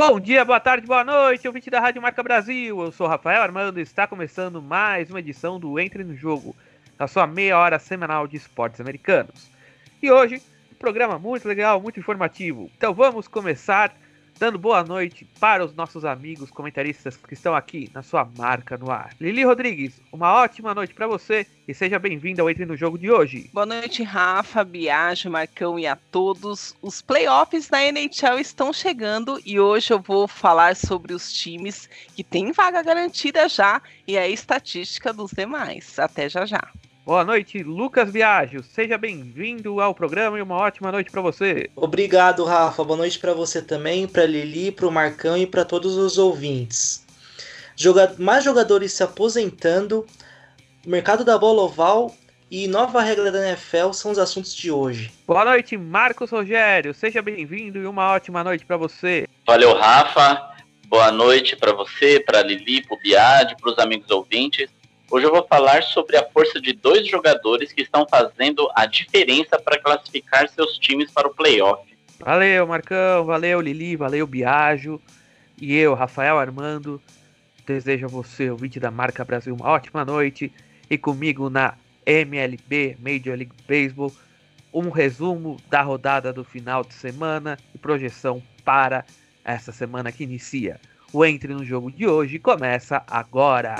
Bom dia, boa tarde, boa noite, ouvinte da Rádio Marca Brasil. Eu sou Rafael Armando e está começando mais uma edição do Entre no Jogo, a sua meia hora semanal de esportes americanos. E hoje, um programa muito legal, muito informativo. Então vamos começar dando boa noite para os nossos amigos comentaristas que estão aqui na sua marca no ar. Lili Rodrigues, uma ótima noite para você e seja bem-vindo ao Entre no Jogo de hoje. Boa noite, Rafa, Biagio, Marcão e a todos. Os playoffs da NHL estão chegando e hoje eu vou falar sobre os times que têm vaga garantida já e a estatística dos demais. Até já já. Boa noite, Lucas Viaggio. Seja bem-vindo ao programa e uma ótima noite para você. Obrigado, Rafa. Boa noite para você também, para Lili, para o Marcão e para todos os ouvintes. Joga mais jogadores se aposentando, mercado da bola oval e nova regra da NFL são os assuntos de hoje. Boa noite, Marcos Rogério. Seja bem-vindo e uma ótima noite para você. Valeu, Rafa. Boa noite para você, para Lili, para o Biad, para os amigos ouvintes. Hoje eu vou falar sobre a força de dois jogadores que estão fazendo a diferença para classificar seus times para o playoff. Valeu, Marcão, valeu, Lili, valeu, Biagio. E eu, Rafael Armando, desejo a você, ouvinte da Marca Brasil, uma ótima noite. E comigo na MLB, Major League Baseball, um resumo da rodada do final de semana e projeção para essa semana que inicia. O Entre no Jogo de hoje começa agora.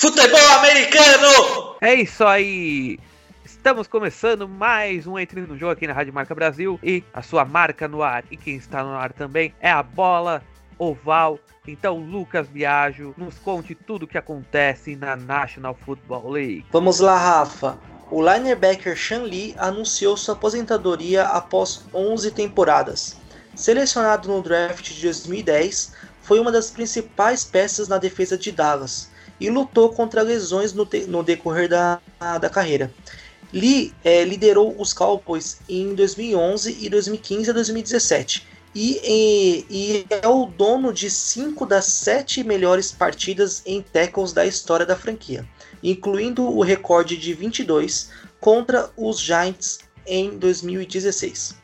Futebol americano! É isso aí! Estamos começando mais um Entre no Jogo aqui na Rádio Marca Brasil e a sua marca no ar. E quem está no ar também é a bola oval. Então, Lucas Biagio, nos conte tudo o que acontece na National Football League. Vamos lá, Rafa. O linebacker Shan Lee anunciou sua aposentadoria após 11 temporadas. Selecionado no draft de 2010, foi uma das principais peças na defesa de Dallas e lutou contra lesões no, no decorrer da, da carreira. Lee é, liderou os Cowboys em 2011 e 2015 a 2017 e, e, e, é o dono de cinco das sete melhores partidas em tackles da história da franquia, incluindo o recorde de 22 contra os Giants em 2016.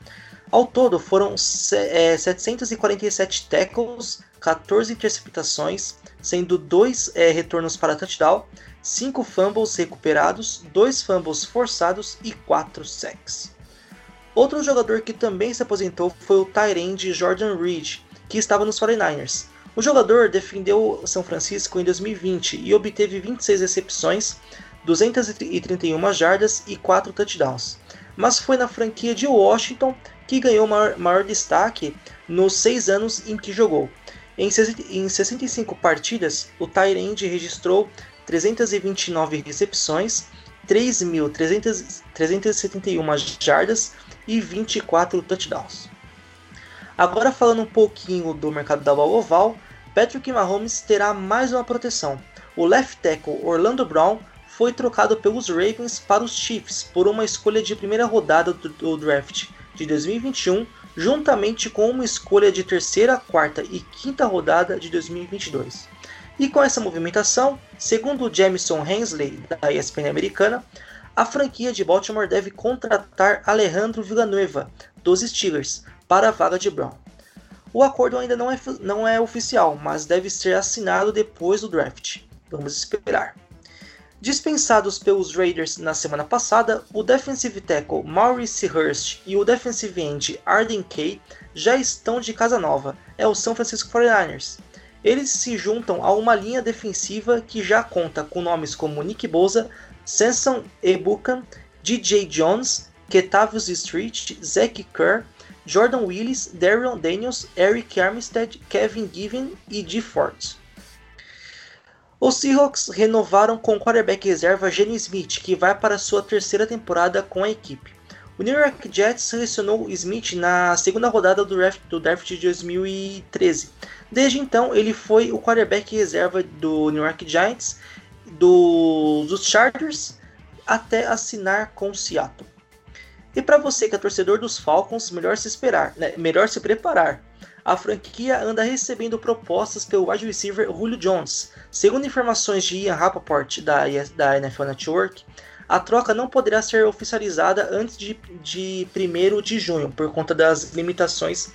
Ao todo foram é, 747 tackles, 14 interceptações, sendo dois é, retornos para touchdown, cinco fumbles recuperados, dois fumbles forçados e quatro sacks. Outro jogador que também se aposentou foi o Tyrande Jordan Reed, que estava nos 49ers. O jogador defendeu São Francisco em 2020 e obteve 26 recepções, 231 jardas e 4 touchdowns. Mas foi na franquia de Washington que ganhou maior, maior destaque nos seis anos em que jogou. Em 65 partidas, o Tyrande registrou 329 recepções, 3.371 jardas e 24 touchdowns. Agora falando um pouquinho do mercado da bola oval, Patrick Mahomes terá mais uma proteção. O left tackle Orlando Brown foi trocado pelos Ravens para os Chiefs por uma escolha de primeira rodada do draft de 2021 juntamente com uma escolha de terceira, quarta e quinta rodada de 2022. E com essa movimentação, segundo Jamison Hensley, da ESPN americana, a franquia de Baltimore deve contratar Alejandro Villanueva, dos Steelers, para a vaga de Brown. O acordo ainda não é, não é oficial, mas deve ser assinado depois do draft. Vamos esperar. Dispensados pelos Raiders na semana passada, o defensive tackle Maurice Hurst e o defensive end Arden Kay já estão de casa nova, é o São Francisco 49ers. Eles se juntam a uma linha defensiva que já conta com nomes como Nick Bosa, Samson Ebukan, DJ Jones, Ketavius Street, Zach Kerr, Jordan Willis, Darion Daniels, Eric Armstead, Kevin Given e Dee Ford. Os Seahawks renovaram com o quarterback reserva Gene Smith, que vai para sua terceira temporada com a equipe. O New York Jets selecionou Smith na segunda rodada do draft, do draft de 2013. Desde então, ele foi o quarterback reserva do New York Giants, do, dos Chargers, até assinar com Seattle. E para você que é torcedor dos Falcons, melhor se esperar, né? melhor se preparar a franquia anda recebendo propostas pelo wide receiver Julio Jones. Segundo informações de Ian Rappaport da, da NFL Network, a troca não poderá ser oficializada antes de, de 1 de junho, por conta das limitações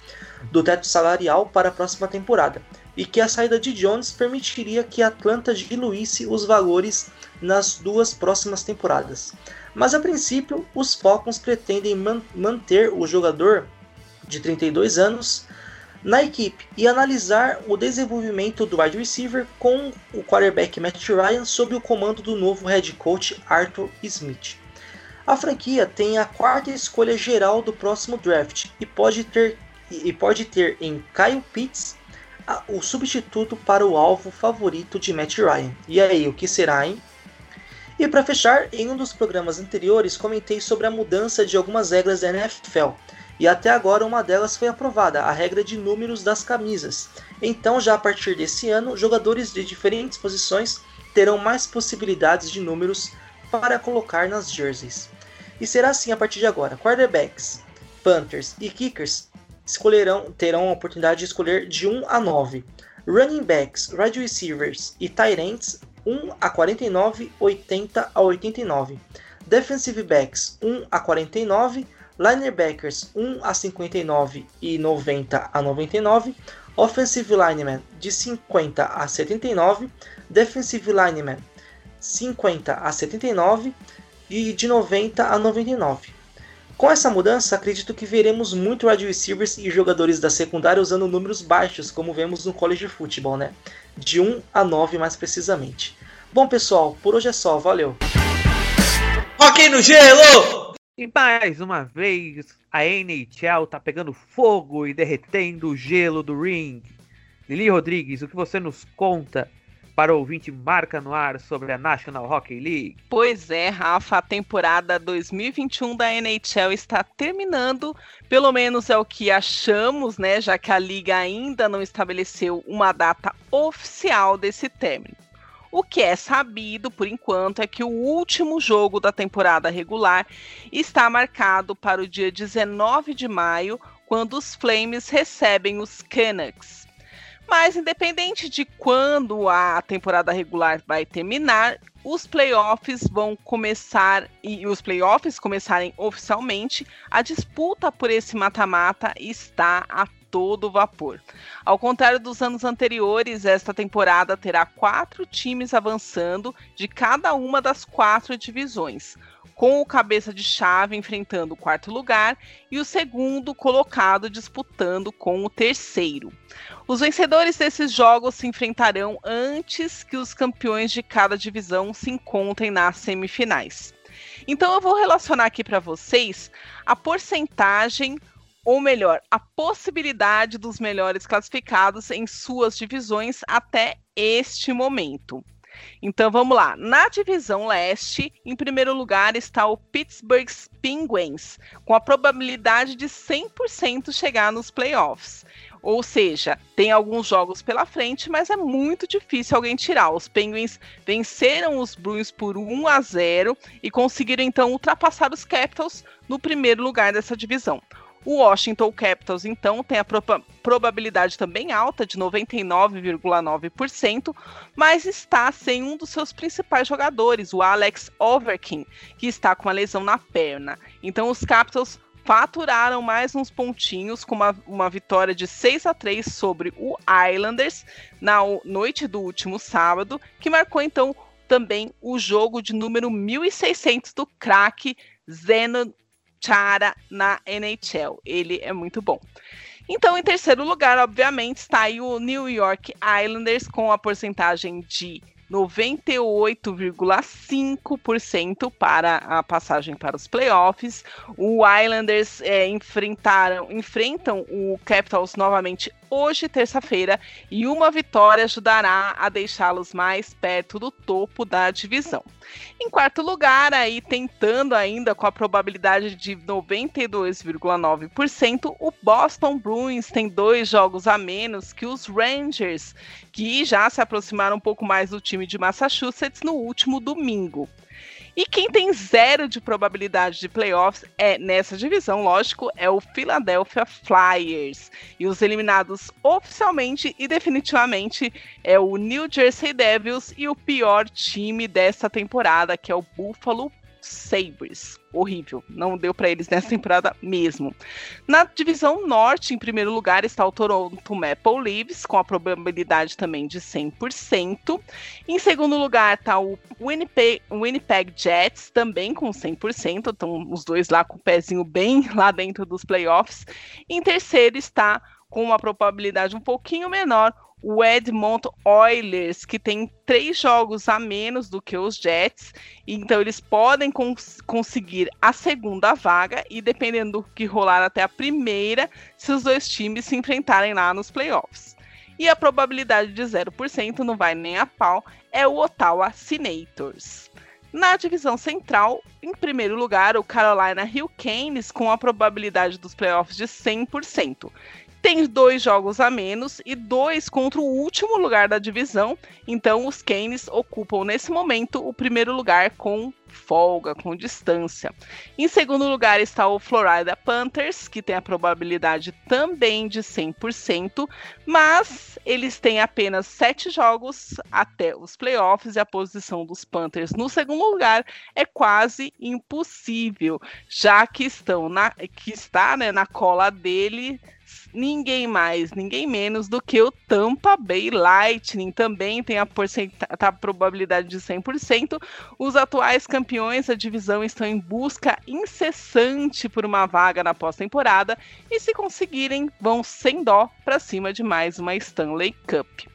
do teto salarial para a próxima temporada, e que a saída de Jones permitiria que Atlanta diluísse os valores nas duas próximas temporadas. Mas a princípio, os Falcons pretendem man manter o jogador de 32 anos na equipe e analisar o desenvolvimento do wide receiver com o quarterback Matt Ryan sob o comando do novo head coach Arthur Smith. A franquia tem a quarta escolha geral do próximo draft e pode ter, e pode ter em Kyle Pitts o substituto para o alvo favorito de Matt Ryan. E aí, o que será, hein? E para fechar, em um dos programas anteriores comentei sobre a mudança de algumas regras da NFL e até agora uma delas foi aprovada, a regra de números das camisas. Então, já a partir desse ano, jogadores de diferentes posições terão mais possibilidades de números para colocar nas jerseys. E será assim a partir de agora. Quarterbacks, Panthers e Kickers escolherão, terão a oportunidade de escolher de 1 a 9. Running backs, wide receivers e tight ends 1 a 49, 80 a 89. Defensive backs 1 a 49, Linebackers 1 a 59 e 90 a 99. Offensive Lineman de 50 a 79. Defensive Lineman 50 a 79 e de 90 a 99. Com essa mudança, acredito que veremos muito wide receivers e jogadores da secundária usando números baixos, como vemos no college football, né? De 1 a 9 mais precisamente. Bom, pessoal, por hoje é só, valeu. Hockey no gelo! E mais uma vez, a NHL tá pegando fogo e derretendo o gelo do ring. Lili Rodrigues, o que você nos conta para o ouvinte marca no ar sobre a National Hockey League? Pois é, Rafa, a temporada 2021 da NHL está terminando, pelo menos é o que achamos, né, já que a liga ainda não estabeleceu uma data oficial desse término. O que é sabido, por enquanto, é que o último jogo da temporada regular está marcado para o dia 19 de maio, quando os Flames recebem os Canucks. Mas, independente de quando a temporada regular vai terminar, os playoffs vão começar e os playoffs começarem oficialmente, a disputa por esse mata-mata está a todo vapor. Ao contrário dos anos anteriores, esta temporada terá quatro times avançando de cada uma das quatro divisões, com o cabeça de chave enfrentando o quarto lugar e o segundo colocado disputando com o terceiro. Os vencedores desses jogos se enfrentarão antes que os campeões de cada divisão se encontrem nas semifinais. Então eu vou relacionar aqui para vocês a porcentagem ou melhor, a possibilidade dos melhores classificados em suas divisões até este momento. Então vamos lá. Na divisão leste, em primeiro lugar está o Pittsburgh Penguins, com a probabilidade de 100% chegar nos playoffs. Ou seja, tem alguns jogos pela frente, mas é muito difícil alguém tirar. Os Penguins venceram os Bruins por 1 a 0 e conseguiram então ultrapassar os Capitals no primeiro lugar dessa divisão. O Washington Capitals, então, tem a probabilidade também alta de 99,9%, mas está sem um dos seus principais jogadores, o Alex Overkin, que está com uma lesão na perna. Então, os Capitals faturaram mais uns pontinhos com uma, uma vitória de 6 a 3 sobre o Islanders na noite do último sábado, que marcou então também o jogo de número 1600 do craque Zeno Chara na NHL. Ele é muito bom. Então, em terceiro lugar, obviamente, está aí o New York Islanders com a porcentagem de 98,5% para a passagem para os playoffs. O Islanders é, enfrentaram, enfrentam o Capitals novamente hoje, terça-feira, e uma vitória ajudará a deixá-los mais perto do topo da divisão. Em quarto lugar, aí tentando ainda com a probabilidade de 92,9%, o Boston Bruins tem dois jogos a menos que os Rangers, que já se aproximaram um pouco mais do time de Massachusetts no último domingo. E quem tem zero de probabilidade de playoffs é nessa divisão, lógico, é o Philadelphia Flyers. E os eliminados oficialmente e definitivamente é o New Jersey Devils e o pior time dessa temporada, que é o Buffalo Sabres. Horrível, não deu para eles nessa temporada mesmo. Na divisão norte, em primeiro lugar, está o Toronto Maple Leafs, com a probabilidade também de 100%. Em segundo lugar está o Winnipeg, Winnipeg Jets, também com 100%. Então, os dois lá com o pezinho bem lá dentro dos playoffs. Em terceiro está com uma probabilidade um pouquinho menor, o Edmonton Oilers, que tem três jogos a menos do que os Jets, então eles podem cons conseguir a segunda vaga e dependendo do que rolar até a primeira, se os dois times se enfrentarem lá nos playoffs. E a probabilidade de 0% não vai nem a pau, é o Ottawa Senators. Na divisão central, em primeiro lugar, o Carolina Hurricanes com a probabilidade dos playoffs de 100% tem dois jogos a menos e dois contra o último lugar da divisão. Então, os Canes ocupam nesse momento o primeiro lugar com folga, com distância. Em segundo lugar está o Florida Panthers, que tem a probabilidade também de 100%, mas eles têm apenas sete jogos até os playoffs e a posição dos Panthers no segundo lugar é quase impossível, já que estão na que está né, na cola dele ninguém mais, ninguém menos do que o Tampa Bay Lightning. Também tem a, tá, a probabilidade de 100%. Os atuais campeões da divisão estão em busca incessante por uma vaga na pós-temporada e, se conseguirem, vão sem dó para cima de mais uma Stanley Cup.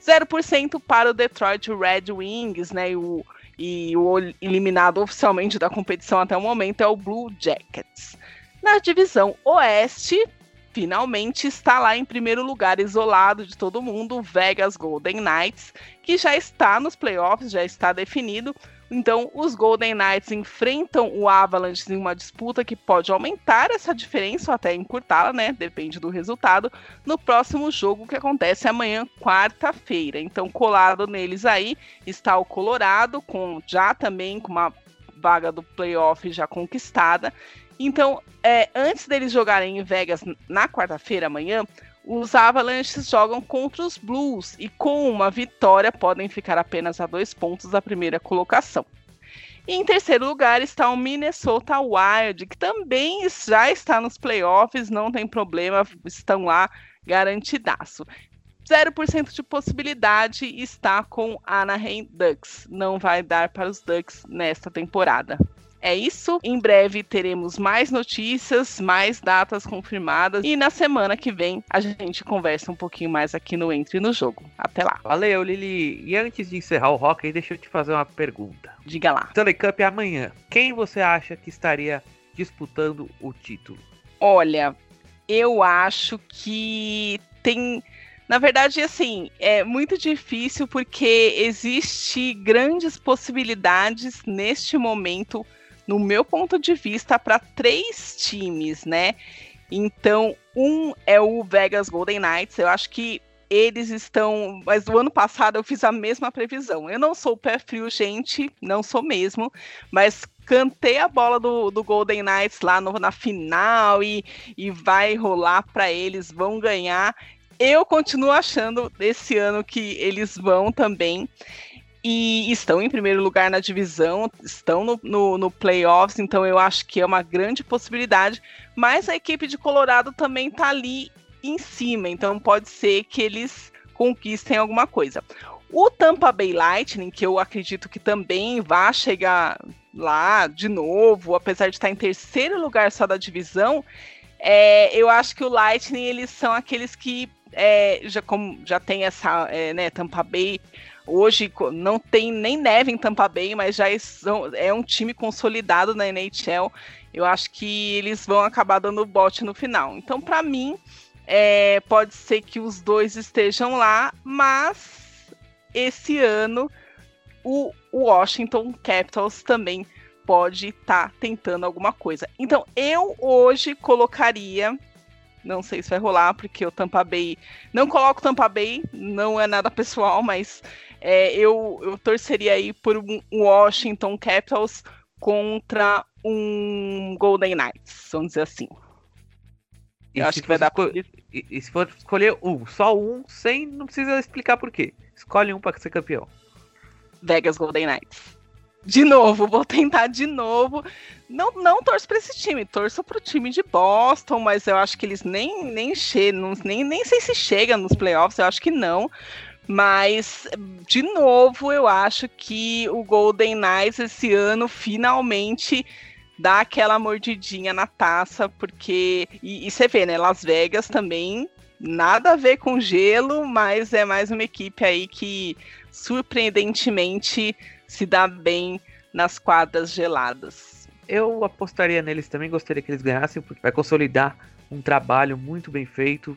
0% para o Detroit Red Wings, né? O, e o eliminado oficialmente da competição até o momento é o Blue Jackets. Na divisão Oeste, finalmente está lá em primeiro lugar, isolado de todo mundo, Vegas Golden Knights, que já está nos playoffs, já está definido. Então, os Golden Knights enfrentam o Avalanche em uma disputa que pode aumentar essa diferença ou até encurtá-la, né? Depende do resultado, no próximo jogo que acontece amanhã, quarta-feira. Então, colado neles aí está o Colorado, com já também com uma vaga do playoff já conquistada. Então, é, antes deles jogarem em Vegas na quarta-feira, amanhã, os Avalanches jogam contra os Blues e com uma vitória podem ficar apenas a dois pontos da primeira colocação. Em terceiro lugar está o Minnesota Wild, que também já está nos playoffs, não tem problema, estão lá garantidaço. 0% de possibilidade está com Anaheim Ducks. Não vai dar para os Ducks nesta temporada. É isso. Em breve teremos mais notícias, mais datas confirmadas. E na semana que vem a gente conversa um pouquinho mais aqui no Entre no Jogo. Até lá. Valeu, Lili. E antes de encerrar o hockey, deixa eu te fazer uma pergunta. Diga lá. Stanley Cup é amanhã. Quem você acha que estaria disputando o título? Olha, eu acho que tem. Na verdade, assim, é muito difícil porque existe grandes possibilidades neste momento no meu ponto de vista, para três times, né? Então, um é o Vegas Golden Knights. Eu acho que eles estão. Mas do ano passado eu fiz a mesma previsão. Eu não sou pé frio, gente, não sou mesmo, mas cantei a bola do, do Golden Knights lá no, na final e, e vai rolar para eles, vão ganhar. Eu continuo achando esse ano que eles vão também e estão em primeiro lugar na divisão, estão no, no, no, playoffs, então eu acho que é uma grande possibilidade. Mas a equipe de Colorado também está ali em cima, então pode ser que eles conquistem alguma coisa. O Tampa Bay Lightning, que eu acredito que também vai chegar lá de novo, apesar de estar em terceiro lugar só da divisão, é, eu acho que o Lightning eles são aqueles que é, já, como, já tem essa é, né, Tampa Bay Hoje não tem nem neve em Tampa Bay, mas já é um time consolidado na NHL. Eu acho que eles vão acabar dando bote no final. Então, para mim, é, pode ser que os dois estejam lá, mas esse ano o Washington Capitals também pode estar tá tentando alguma coisa. Então, eu hoje colocaria não sei se vai rolar, porque o Tampa Bay. Não coloco Tampa Bay, não é nada pessoal, mas é, eu, eu torceria aí por um Washington Capitals contra um Golden Knights, vamos dizer assim. Eu acho que vai dar por... e, e, se for escolher um, só um, sem, não precisa explicar por quê. Escolhe um para ser campeão. Vegas Golden Knights. De novo, vou tentar de novo. Não, não torço para esse time, torço para o time de Boston, mas eu acho que eles nem nem chegam, nem, nem sei se chega nos playoffs, eu acho que não. Mas, de novo, eu acho que o Golden Knights esse ano finalmente dá aquela mordidinha na taça, porque. E, e você vê, né? Las Vegas também nada a ver com gelo, mas é mais uma equipe aí que surpreendentemente se dá bem nas quadras geladas. Eu apostaria neles também, gostaria que eles ganhassem, porque vai consolidar um trabalho muito bem feito,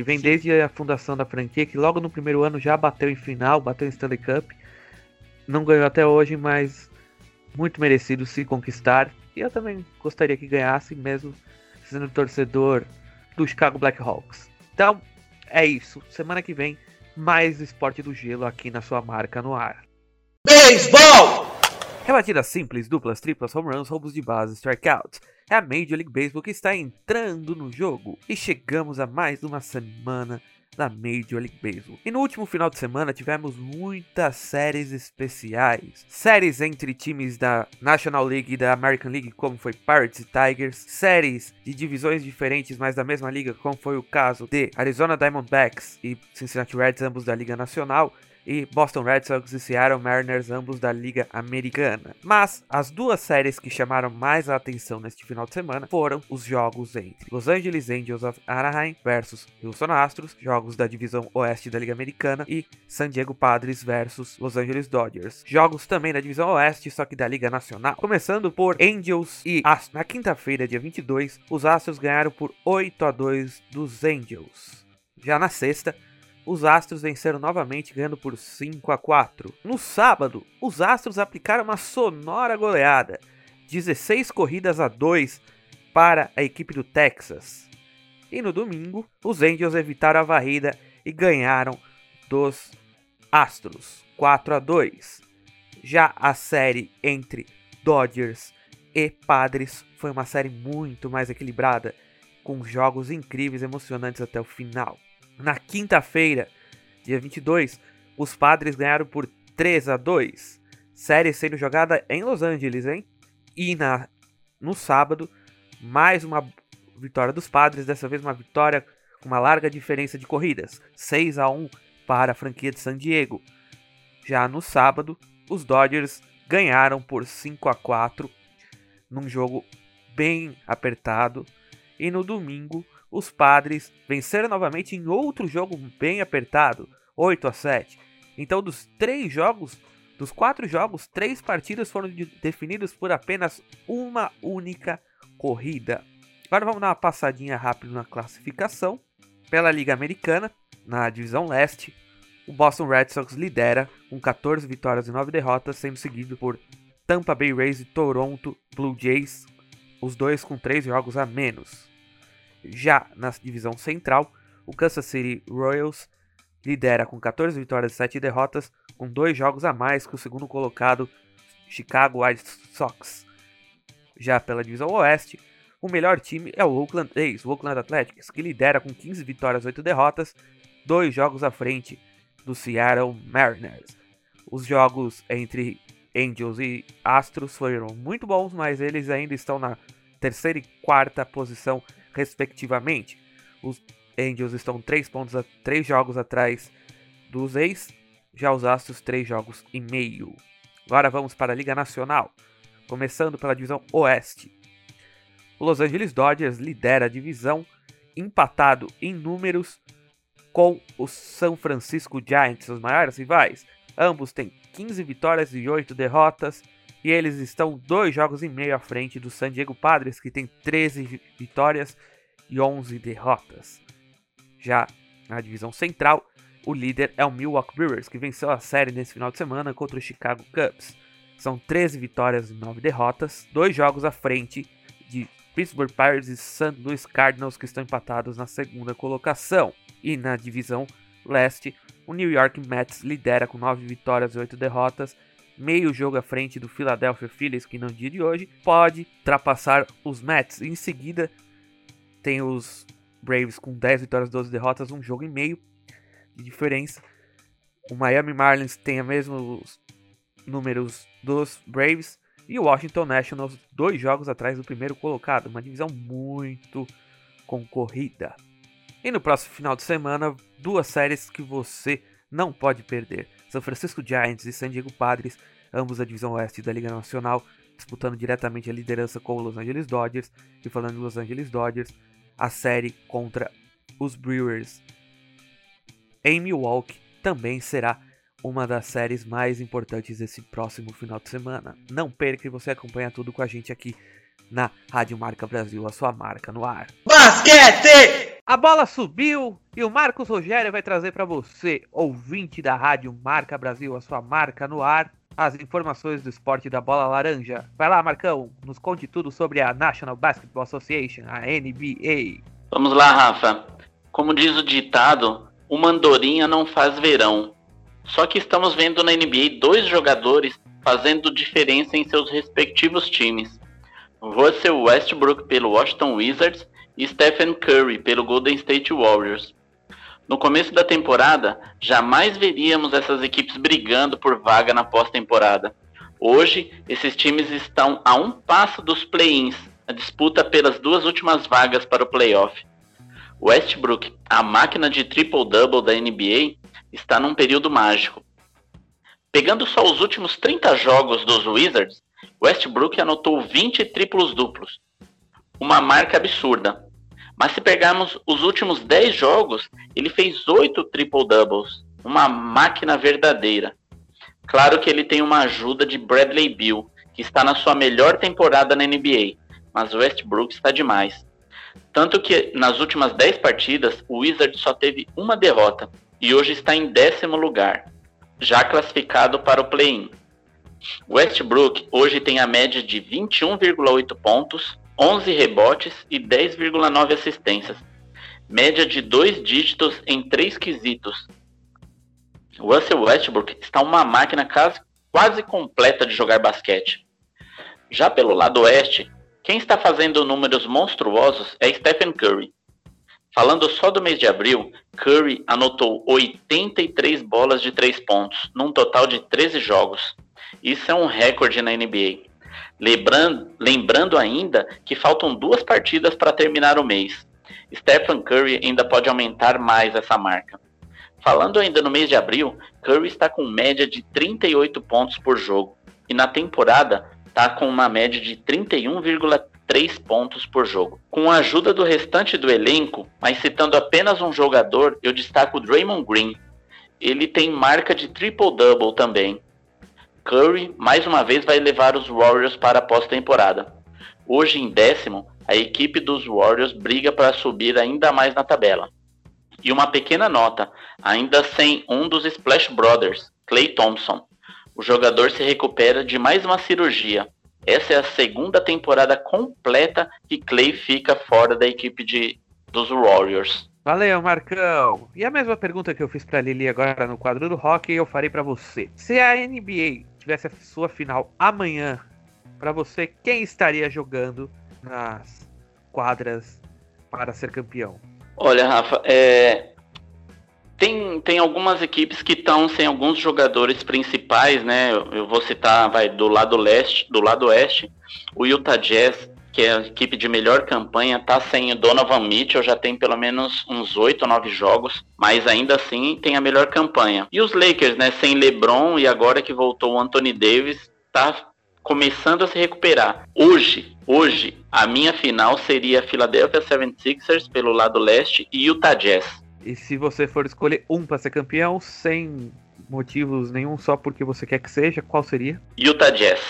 que vem Sim. desde a fundação da franquia, que logo no primeiro ano já bateu em final, bateu em Stanley Cup. Não ganhou até hoje, mas muito merecido se conquistar. E eu também gostaria que ganhasse, mesmo sendo torcedor do Chicago Blackhawks. Então, é isso. Semana que vem, mais esporte do gelo aqui na sua marca no ar. Beisebol! Rebatidas simples, duplas, triplas, home runs, roubos de base, strikeouts. É a Major League Baseball que está entrando no jogo. E chegamos a mais uma semana da Major League Baseball. E no último final de semana tivemos muitas séries especiais. Séries entre times da National League e da American League, como foi Pirates e Tigers. Séries de divisões diferentes, mas da mesma liga, como foi o caso de Arizona Diamondbacks e Cincinnati Reds, ambos da Liga Nacional e Boston Red Sox e Seattle Mariners, ambos da Liga Americana. Mas as duas séries que chamaram mais a atenção neste final de semana foram os jogos entre Los Angeles Angels of Anaheim versus Houston Astros, jogos da divisão oeste da Liga Americana, e San Diego Padres versus Los Angeles Dodgers, jogos também da divisão oeste, só que da Liga Nacional. Começando por Angels e Astros. Na quinta-feira, dia 22, os Astros ganharam por 8 a 2 dos Angels. Já na sexta, os Astros venceram novamente, ganhando por 5 a 4. No sábado, os Astros aplicaram uma sonora goleada, 16 corridas a 2 para a equipe do Texas. E no domingo, os Angels evitaram a varrida e ganharam dos Astros, 4 a 2. Já a série entre Dodgers e Padres foi uma série muito mais equilibrada, com jogos incríveis e emocionantes até o final. Na quinta-feira, dia 22, os Padres ganharam por 3 a 2. Série sendo jogada em Los Angeles, hein? E na, no sábado, mais uma vitória dos Padres, dessa vez uma vitória com uma larga diferença de corridas, 6 a 1 para a franquia de San Diego. Já no sábado, os Dodgers ganharam por 5 a 4 num jogo bem apertado. E no domingo, os Padres venceram novamente em outro jogo bem apertado, 8 a 7. Então, dos três jogos, dos quatro jogos, três partidas foram definidas por apenas uma única corrida. Agora vamos dar uma passadinha rápida na classificação. Pela Liga Americana, na divisão leste, o Boston Red Sox lidera com 14 vitórias e 9 derrotas, sendo seguido por Tampa Bay Rays e Toronto Blue Jays, os dois com 3 jogos a menos. Já na divisão central, o Kansas City Royals lidera com 14 vitórias e 7 derrotas, com dois jogos a mais que o segundo colocado Chicago White Sox. Já pela divisão oeste, o melhor time é o Oakland A's, o Oakland Athletics, que lidera com 15 vitórias e 8 derrotas, dois jogos à frente do Seattle Mariners. Os jogos entre Angels e Astros foram muito bons, mas eles ainda estão na terceira e quarta posição respectivamente. Os Angels estão 3 pontos a 3 jogos atrás dos ex, já os Astros 3 jogos e meio. Agora vamos para a Liga Nacional, começando pela divisão Oeste. O Los Angeles Dodgers lidera a divisão, empatado em números com o São Francisco Giants, os maiores rivais. Ambos têm 15 vitórias e 8 derrotas, e eles estão dois jogos e meio à frente do San Diego Padres, que tem 13 vitórias e 11 derrotas. Já na divisão central, o líder é o Milwaukee Brewers, que venceu a série nesse final de semana contra o Chicago Cubs. São 13 vitórias e 9 derrotas, dois jogos à frente de Pittsburgh Pirates e St. Louis Cardinals, que estão empatados na segunda colocação. E na divisão leste, o New York Mets lidera com 9 vitórias e 8 derrotas, meio jogo à frente do Philadelphia Phillies, que no dia de hoje pode ultrapassar os Mets. Em seguida, tem os Braves com 10 vitórias e 12 derrotas, um jogo e meio de diferença. O Miami Marlins tem a mesma números dos Braves e o Washington Nationals, dois jogos atrás do primeiro colocado, uma divisão muito concorrida. E no próximo final de semana, duas séries que você não pode perder: São Francisco Giants e San Diego Padres, ambos da divisão oeste da Liga Nacional, disputando diretamente a liderança com os Los Angeles Dodgers. E falando em Los Angeles Dodgers, a série contra os Brewers em Milwaukee também será uma das séries mais importantes desse próximo final de semana. Não perca e você acompanha tudo com a gente aqui na Rádio Marca Brasil, a sua marca no ar. Basquete! A bola subiu e o Marcos Rogério vai trazer para você, ouvinte da Rádio Marca Brasil, a sua marca no ar, as informações do esporte da bola laranja. Vai lá, Marcão, nos conte tudo sobre a National Basketball Association, a NBA. Vamos lá, Rafa. Como diz o ditado, uma andorinha não faz verão. Só que estamos vendo na NBA dois jogadores fazendo diferença em seus respectivos times. Russell Westbrook pelo Washington Wizards e Stephen Curry pelo Golden State Warriors. No começo da temporada, jamais veríamos essas equipes brigando por vaga na pós-temporada. Hoje, esses times estão a um passo dos play-ins, a disputa pelas duas últimas vagas para o playoff. Westbrook, a máquina de triple-double da NBA, está num período mágico. Pegando só os últimos 30 jogos dos Wizards, Westbrook anotou 20 triplos duplos. Uma marca absurda. Mas se pegarmos os últimos 10 jogos, ele fez 8 triple-doubles. Uma máquina verdadeira. Claro que ele tem uma ajuda de Bradley Bill, que está na sua melhor temporada na NBA, mas Westbrook está demais. Tanto que nas últimas 10 partidas, o Wizard só teve uma derrota e hoje está em décimo lugar, já classificado para o play-in. Westbrook hoje tem a média de 21,8 pontos, 11 rebotes e 10,9 assistências, média de dois dígitos em três quesitos. Russell Westbrook está uma máquina quase, completa de jogar basquete. Já pelo lado oeste, quem está fazendo números monstruosos é Stephen Curry. Falando só do mês de abril, Curry anotou 83 bolas de 3 pontos, num total de 13 jogos. Isso é um recorde na NBA. Lembrando, lembrando ainda que faltam duas partidas para terminar o mês. Stephen Curry ainda pode aumentar mais essa marca. Falando ainda no mês de abril, Curry está com média de 38 pontos por jogo e na temporada está com uma média de 31,3 pontos por jogo. Com a ajuda do restante do elenco, mas citando apenas um jogador, eu destaco o Draymond Green. Ele tem marca de triple-double também. Curry, mais uma vez, vai levar os Warriors para a pós-temporada. Hoje, em décimo, a equipe dos Warriors briga para subir ainda mais na tabela. E uma pequena nota, ainda sem um dos Splash Brothers, Clay Thompson. O jogador se recupera de mais uma cirurgia. Essa é a segunda temporada completa que Clay fica fora da equipe de, dos Warriors. Valeu, Marcão. E a mesma pergunta que eu fiz para Lili agora no quadro do hockey, eu farei para você. Se a NBA tivesse a sua final amanhã, para você, quem estaria jogando nas quadras para ser campeão? Olha, Rafa, é, tem, tem algumas equipes que estão sem alguns jogadores principais, né? Eu, eu, vou citar, vai, do lado leste, do lado oeste, o Utah Jazz, que é a equipe de melhor campanha, tá sem o Donovan Mitchell, já tem pelo menos uns oito ou nove jogos, mas ainda assim tem a melhor campanha. E os Lakers, né, sem LeBron e agora que voltou o Anthony Davis, tá começando a se recuperar. Hoje, hoje, a minha final seria Philadelphia 76ers pelo lado leste e Utah Jazz. E se você for escolher um para ser campeão, sem motivos nenhum, só porque você quer que seja, qual seria? Utah Jazz.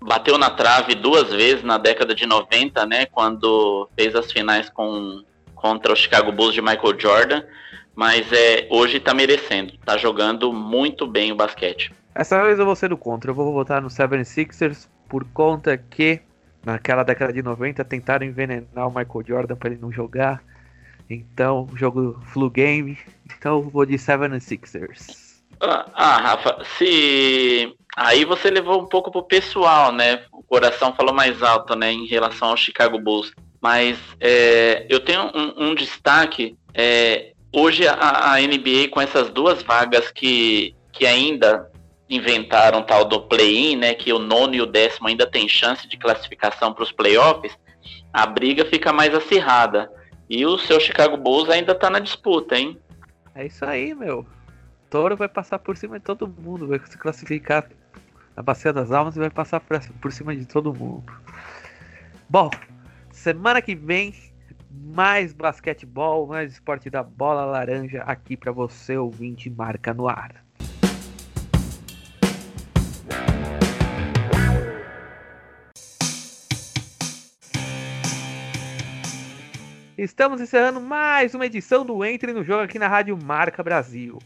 Bateu na trave duas vezes na década de 90, né? Quando fez as finais com, contra o Chicago Bulls de Michael Jordan. Mas é, hoje tá merecendo. Tá jogando muito bem o basquete. Essa vez eu vou ser do contra. Eu vou votar no 76ers por conta que naquela década de 90 tentaram envenenar o Michael Jordan para ele não jogar. Então, jogo flu game. Então, vou de 76ers. Ah, ah, Rafa, se. Aí você levou um pouco pro pessoal, né? O coração falou mais alto, né? Em relação ao Chicago Bulls. Mas é, eu tenho um, um destaque. É, hoje a, a, NBA, com essas duas vagas que, que ainda inventaram tal do play-in, né, que o nono e o décimo ainda tem chance de classificação para os playoffs, a briga fica mais acirrada. E o seu Chicago Bulls ainda tá na disputa, hein? É isso aí, meu. Toro vai passar por cima de todo mundo, vai se classificar na Bacia das Almas e vai passar por cima de todo mundo. Bom, semana que vem mais basquetebol, mais esporte da bola laranja aqui para você ouvinte marca no ar. Estamos encerrando mais uma edição do Entre no Jogo aqui na Rádio Marca Brasil.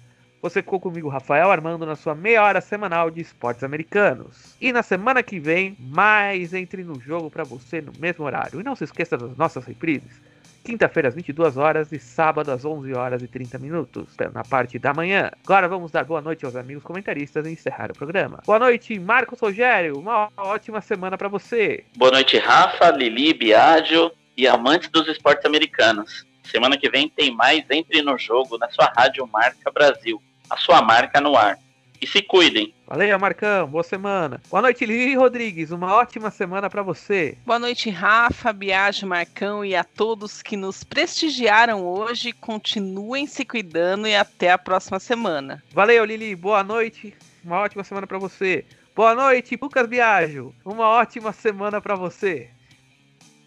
Você ficou comigo, Rafael Armando, na sua meia hora semanal de esportes americanos. E na semana que vem, mais Entre no Jogo para você no mesmo horário. E não se esqueça das nossas reprises. Quinta-feira às 22 horas e sábado às 11 horas e 30 minutos, na parte da manhã. Agora vamos dar boa noite aos amigos comentaristas e encerrar o programa. Boa noite, Marcos Rogério. Uma ótima semana para você. Boa noite, Rafa, Lili, Biagio e amantes dos esportes americanos. Semana que vem tem mais Entre no Jogo na sua Rádio Marca Brasil, a sua marca no ar. E se cuidem. Valeu, Marcão. Boa semana. Boa noite, Lili Rodrigues. Uma ótima semana para você. Boa noite, Rafa, Biagio, Marcão e a todos que nos prestigiaram hoje. Continuem se cuidando e até a próxima semana. Valeu, Lili. Boa noite. Uma ótima semana para você. Boa noite, Lucas Biagio. Uma ótima semana para você.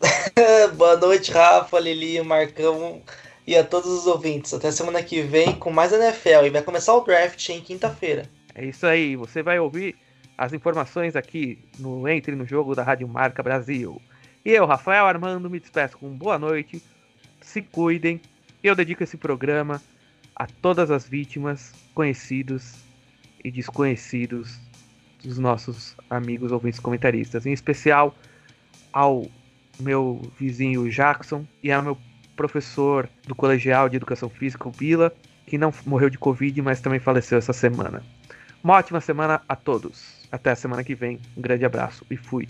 Boa noite, Rafa, Lili, Marcão e a todos os ouvintes. Até semana que vem com mais NFL e vai começar o draft em quinta-feira. É isso aí, você vai ouvir as informações aqui no Entre no Jogo da Rádio Marca Brasil. E eu, Rafael Armando, me despeço com boa noite, se cuidem. Eu dedico esse programa a todas as vítimas, conhecidos e desconhecidos dos nossos amigos ouvintes comentaristas, em especial ao meu vizinho Jackson e ao meu professor do colegial de educação física, o Bila, que não morreu de Covid, mas também faleceu essa semana. Uma ótima semana a todos. Até a semana que vem. Um grande abraço e fui.